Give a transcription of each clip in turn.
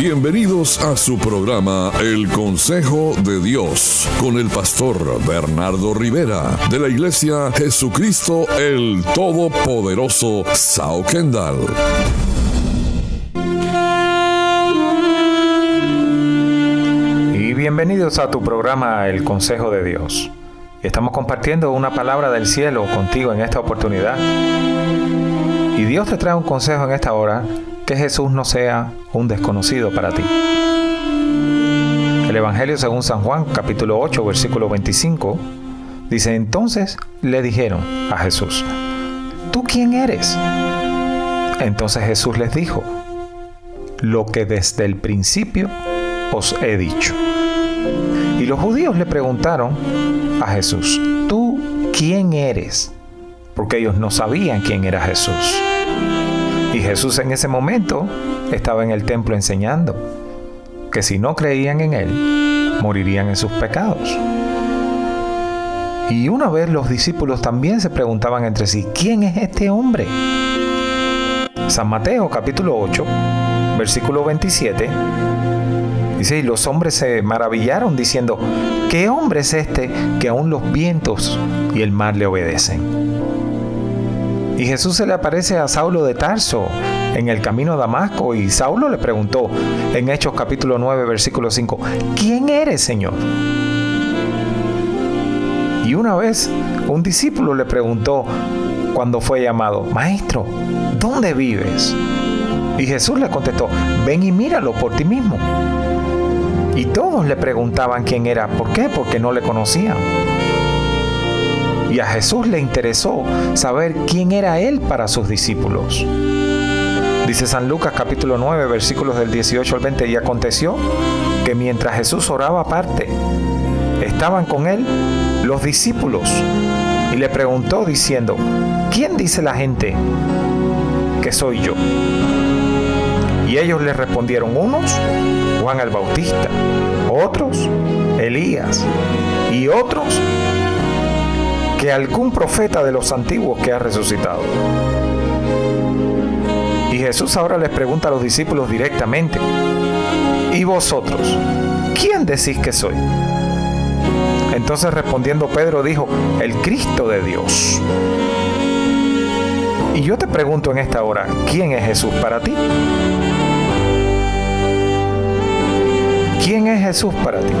Bienvenidos a su programa El Consejo de Dios con el pastor Bernardo Rivera de la Iglesia Jesucristo el Todopoderoso Sao Kendall. Y bienvenidos a tu programa El Consejo de Dios. Estamos compartiendo una palabra del cielo contigo en esta oportunidad. Y Dios te trae un consejo en esta hora que Jesús no sea un desconocido para ti. El Evangelio según San Juan, capítulo 8, versículo 25, dice, entonces le dijeron a Jesús, ¿tú quién eres? Entonces Jesús les dijo, lo que desde el principio os he dicho. Y los judíos le preguntaron a Jesús, ¿tú quién eres? Porque ellos no sabían quién era Jesús. Y Jesús en ese momento estaba en el templo enseñando que si no creían en Él, morirían en sus pecados. Y una vez los discípulos también se preguntaban entre sí, ¿quién es este hombre? San Mateo capítulo 8, versículo 27, dice, y los hombres se maravillaron diciendo, ¿qué hombre es este que aún los vientos y el mar le obedecen? Y Jesús se le aparece a Saulo de Tarso en el camino a Damasco y Saulo le preguntó en Hechos capítulo 9 versículo 5, ¿quién eres Señor? Y una vez un discípulo le preguntó cuando fue llamado, Maestro, ¿dónde vives? Y Jesús le contestó, ven y míralo por ti mismo. Y todos le preguntaban quién era. ¿Por qué? Porque no le conocían. Y a Jesús le interesó saber quién era Él para sus discípulos. Dice San Lucas capítulo 9 versículos del 18 al 20 y aconteció que mientras Jesús oraba aparte, estaban con Él los discípulos y le preguntó diciendo, ¿quién dice la gente que soy yo? Y ellos le respondieron unos, Juan el Bautista, otros, Elías, y otros, que algún profeta de los antiguos que ha resucitado. Y Jesús ahora les pregunta a los discípulos directamente, ¿y vosotros? ¿Quién decís que soy? Entonces respondiendo Pedro dijo, el Cristo de Dios. Y yo te pregunto en esta hora, ¿quién es Jesús para ti? ¿Quién es Jesús para ti?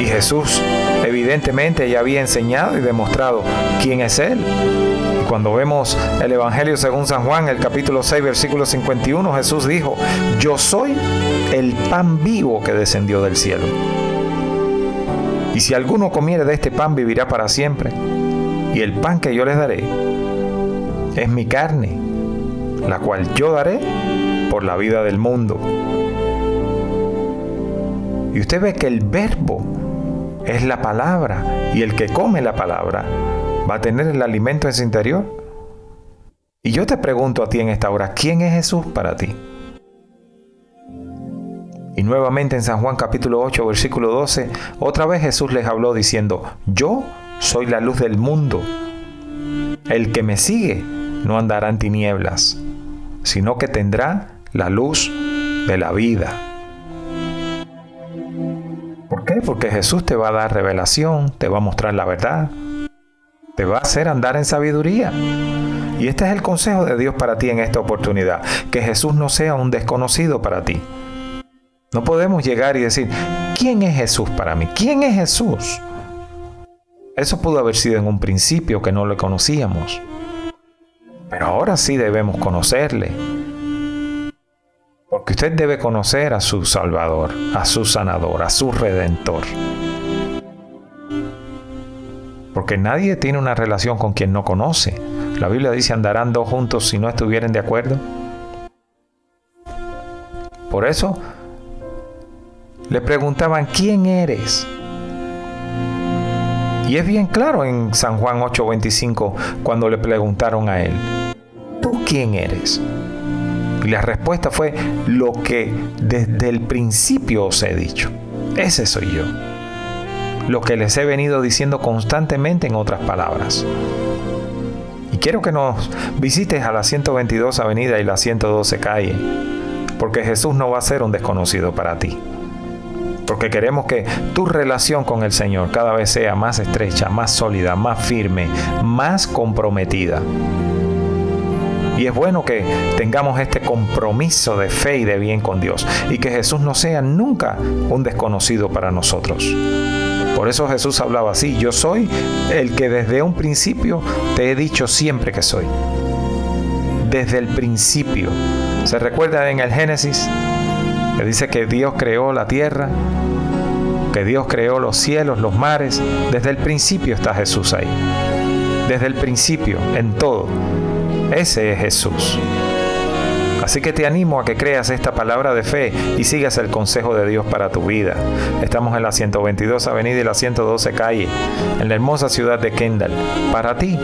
Y Jesús evidentemente ya había enseñado y demostrado quién es Él. Cuando vemos el Evangelio según San Juan, el capítulo 6, versículo 51, Jesús dijo, yo soy el pan vivo que descendió del cielo. Y si alguno comiere de este pan vivirá para siempre. Y el pan que yo les daré es mi carne, la cual yo daré por la vida del mundo. Y usted ve que el verbo es la palabra y el que come la palabra va a tener el alimento en su interior. Y yo te pregunto a ti en esta hora, ¿quién es Jesús para ti? Y nuevamente en San Juan capítulo 8 versículo 12, otra vez Jesús les habló diciendo, yo soy la luz del mundo. El que me sigue no andará en tinieblas, sino que tendrá la luz de la vida. Porque Jesús te va a dar revelación, te va a mostrar la verdad, te va a hacer andar en sabiduría. Y este es el consejo de Dios para ti en esta oportunidad, que Jesús no sea un desconocido para ti. No podemos llegar y decir, ¿quién es Jesús para mí? ¿Quién es Jesús? Eso pudo haber sido en un principio que no le conocíamos. Pero ahora sí debemos conocerle, porque usted debe conocer a su Salvador, a su Sanador, a su Redentor. Porque nadie tiene una relación con quien no conoce. La Biblia dice andarán dos juntos si no estuvieran de acuerdo. Por eso le preguntaban, ¿quién eres? Y es bien claro en San Juan 8:25 cuando le preguntaron a él, ¿tú quién eres? Y la respuesta fue lo que desde el principio os he dicho. Ese soy yo. Lo que les he venido diciendo constantemente en otras palabras. Y quiero que nos visites a la 122 Avenida y la 112 Calle, porque Jesús no va a ser un desconocido para ti. Porque queremos que tu relación con el Señor cada vez sea más estrecha, más sólida, más firme, más comprometida. Y es bueno que tengamos este compromiso de fe y de bien con Dios y que Jesús no sea nunca un desconocido para nosotros. Por eso Jesús hablaba así, yo soy el que desde un principio te he dicho siempre que soy. Desde el principio. ¿Se recuerda en el Génesis? Que dice que Dios creó la tierra, que Dios creó los cielos, los mares. Desde el principio está Jesús ahí. Desde el principio, en todo. Ese es Jesús. Así que te animo a que creas esta palabra de fe y sigas el consejo de Dios para tu vida. Estamos en la 122 Avenida y la 112 Calle, en la hermosa ciudad de Kendall, para ti,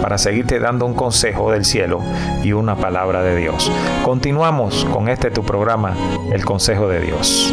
para seguirte dando un consejo del cielo y una palabra de Dios. Continuamos con este tu programa, El Consejo de Dios.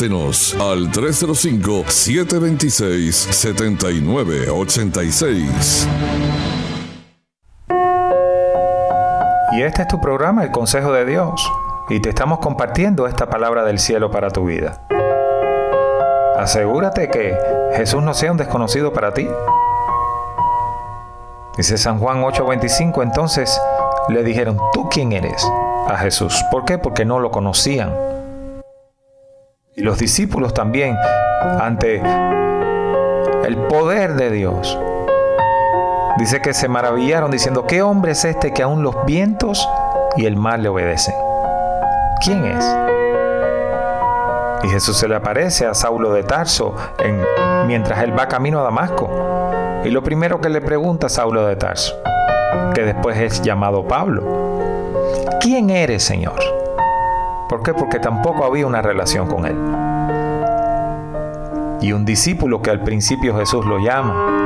Al 305-726-7986. Y este es tu programa, El Consejo de Dios, y te estamos compartiendo esta palabra del cielo para tu vida. Asegúrate que Jesús no sea un desconocido para ti. Dice San Juan 8:25, entonces le dijeron, ¿tú quién eres? A Jesús. ¿Por qué? Porque no lo conocían. Y los discípulos también ante el poder de Dios. Dice que se maravillaron diciendo, ¿qué hombre es este que aún los vientos y el mar le obedecen? ¿Quién es? Y Jesús se le aparece a Saulo de Tarso en, mientras él va camino a Damasco. Y lo primero que le pregunta a Saulo de Tarso, que después es llamado Pablo, ¿quién eres, Señor? ¿Por qué? Porque tampoco había una relación con él. Y un discípulo que al principio Jesús lo llama,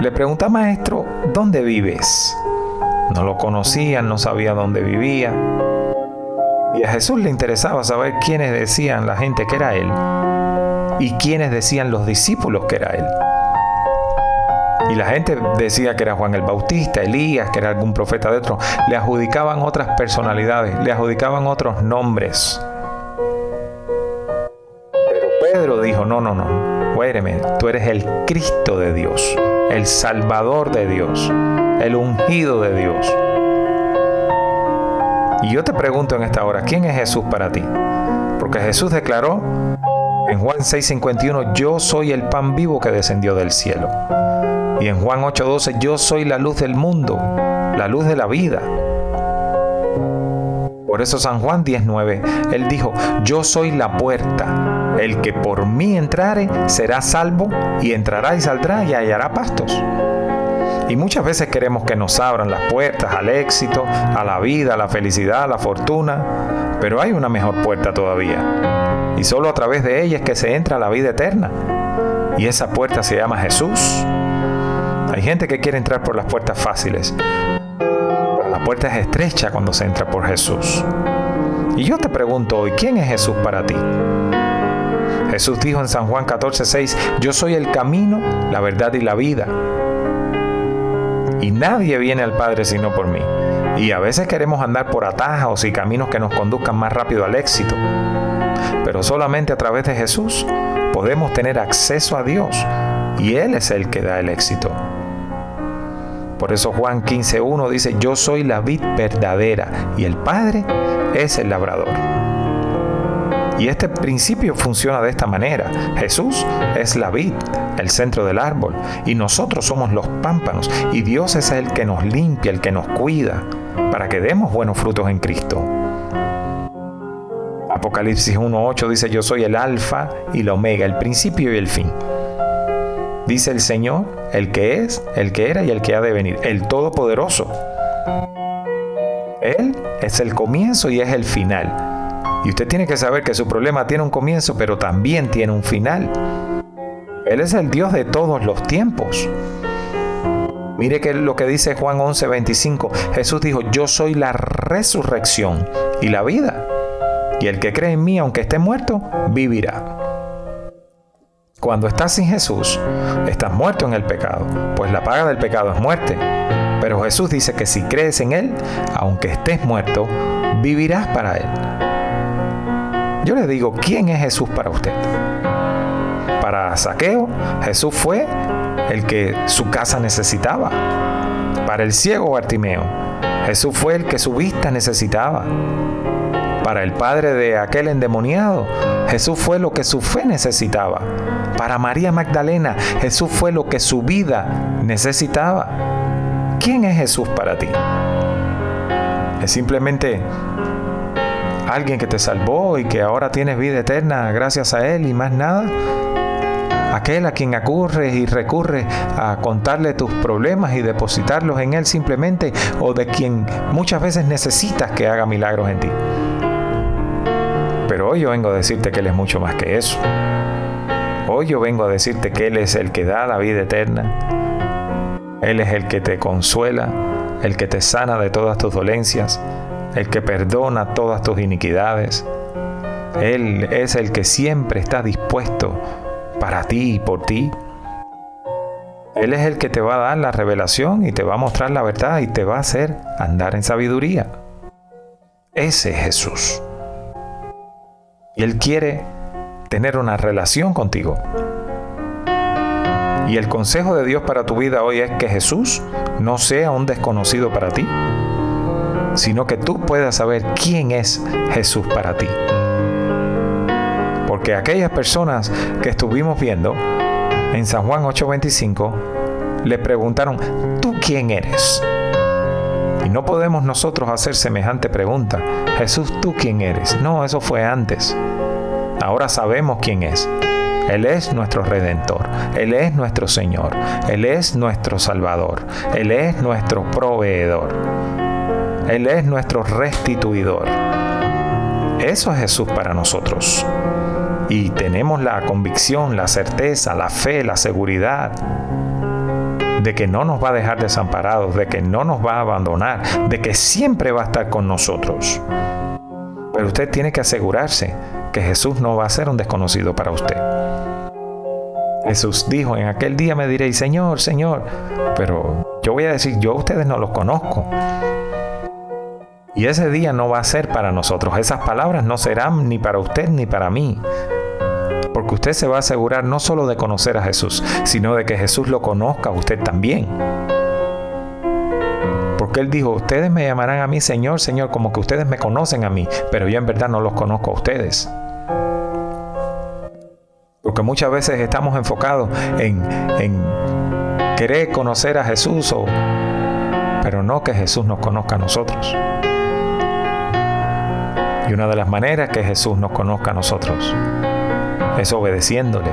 le pregunta, maestro, ¿dónde vives? No lo conocían, no sabía dónde vivía. Y a Jesús le interesaba saber quiénes decían la gente que era Él y quiénes decían los discípulos que era Él. Y la gente decía que era Juan el Bautista, Elías, que era algún profeta de otro. Le adjudicaban otras personalidades, le adjudicaban otros nombres. Pero Pedro dijo, no, no, no, Huéreme, tú eres el Cristo de Dios, el Salvador de Dios, el ungido de Dios. Y yo te pregunto en esta hora, ¿quién es Jesús para ti? Porque Jesús declaró en Juan 6:51, yo soy el pan vivo que descendió del cielo. Y en Juan 8:12, yo soy la luz del mundo, la luz de la vida. Por eso San Juan 19, él dijo, yo soy la puerta. El que por mí entrare será salvo y entrará y saldrá y hallará pastos. Y muchas veces queremos que nos abran las puertas al éxito, a la vida, a la felicidad, a la fortuna, pero hay una mejor puerta todavía Y solo a través de ella es que se entra a la vida eterna. Y esa puerta se llama Jesús. Gente que quiere entrar por las puertas fáciles. Pero la puerta es estrecha cuando se entra por Jesús. Y yo te pregunto hoy, ¿quién es Jesús para ti? Jesús dijo en San Juan 14:6, yo soy el camino, la verdad y la vida. Y nadie viene al Padre sino por mí. Y a veces queremos andar por atajos y caminos que nos conduzcan más rápido al éxito. Pero solamente a través de Jesús podemos tener acceso a Dios y Él es el que da el éxito. Por eso Juan 15.1 dice, yo soy la vid verdadera y el Padre es el labrador. Y este principio funciona de esta manera. Jesús es la vid, el centro del árbol, y nosotros somos los pámpanos, y Dios es el que nos limpia, el que nos cuida, para que demos buenos frutos en Cristo. Apocalipsis 1.8 dice, yo soy el alfa y la omega, el principio y el fin. Dice el Señor, el que es, el que era y el que ha de venir, el Todopoderoso. Él es el comienzo y es el final. Y usted tiene que saber que su problema tiene un comienzo, pero también tiene un final. Él es el Dios de todos los tiempos. Mire que lo que dice Juan 11:25. Jesús dijo, yo soy la resurrección y la vida. Y el que cree en mí, aunque esté muerto, vivirá. Cuando estás sin Jesús, estás muerto en el pecado, pues la paga del pecado es muerte. Pero Jesús dice que si crees en Él, aunque estés muerto, vivirás para Él. Yo le digo, ¿quién es Jesús para usted? Para Saqueo, Jesús fue el que su casa necesitaba. Para el ciego Bartimeo, Jesús fue el que su vista necesitaba. Para el padre de aquel endemoniado, Jesús fue lo que su fe necesitaba. Para María Magdalena, Jesús fue lo que su vida necesitaba. ¿Quién es Jesús para ti? Es simplemente alguien que te salvó y que ahora tienes vida eterna gracias a Él y más nada. Aquel a quien acurres y recurres a contarle tus problemas y depositarlos en Él simplemente o de quien muchas veces necesitas que haga milagros en ti. Pero hoy yo vengo a decirte que Él es mucho más que eso. Hoy yo vengo a decirte que Él es el que da la vida eterna. Él es el que te consuela, el que te sana de todas tus dolencias, el que perdona todas tus iniquidades. Él es el que siempre está dispuesto para ti y por ti. Él es el que te va a dar la revelación y te va a mostrar la verdad y te va a hacer andar en sabiduría. Ese es Jesús. Y Él quiere tener una relación contigo. Y el consejo de Dios para tu vida hoy es que Jesús no sea un desconocido para ti, sino que tú puedas saber quién es Jesús para ti. Porque aquellas personas que estuvimos viendo en San Juan 8:25 le preguntaron, ¿tú quién eres? Y no podemos nosotros hacer semejante pregunta. Jesús, ¿tú quién eres? No, eso fue antes. Ahora sabemos quién es. Él es nuestro redentor, Él es nuestro Señor, Él es nuestro Salvador, Él es nuestro proveedor. Él es nuestro restituidor. Eso es Jesús para nosotros. Y tenemos la convicción, la certeza, la fe, la seguridad de que no nos va a dejar desamparados, de que no nos va a abandonar, de que siempre va a estar con nosotros. Pero usted tiene que asegurarse que Jesús no va a ser un desconocido para usted. Jesús dijo, en aquel día me diréis, Señor, Señor, pero yo voy a decir, yo a ustedes no los conozco. Y ese día no va a ser para nosotros. Esas palabras no serán ni para usted ni para mí. Porque usted se va a asegurar no solo de conocer a Jesús, sino de que Jesús lo conozca a usted también. Porque Él dijo, ustedes me llamarán a mí Señor, Señor, como que ustedes me conocen a mí, pero yo en verdad no los conozco a ustedes. Porque muchas veces estamos enfocados en, en querer conocer a Jesús, pero no que Jesús nos conozca a nosotros. Y una de las maneras que Jesús nos conozca a nosotros es obedeciéndole.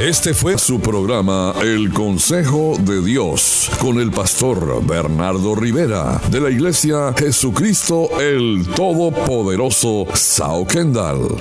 Este fue su programa El Consejo de Dios con el pastor Bernardo Rivera de la Iglesia Jesucristo el Todopoderoso Sao Kendall.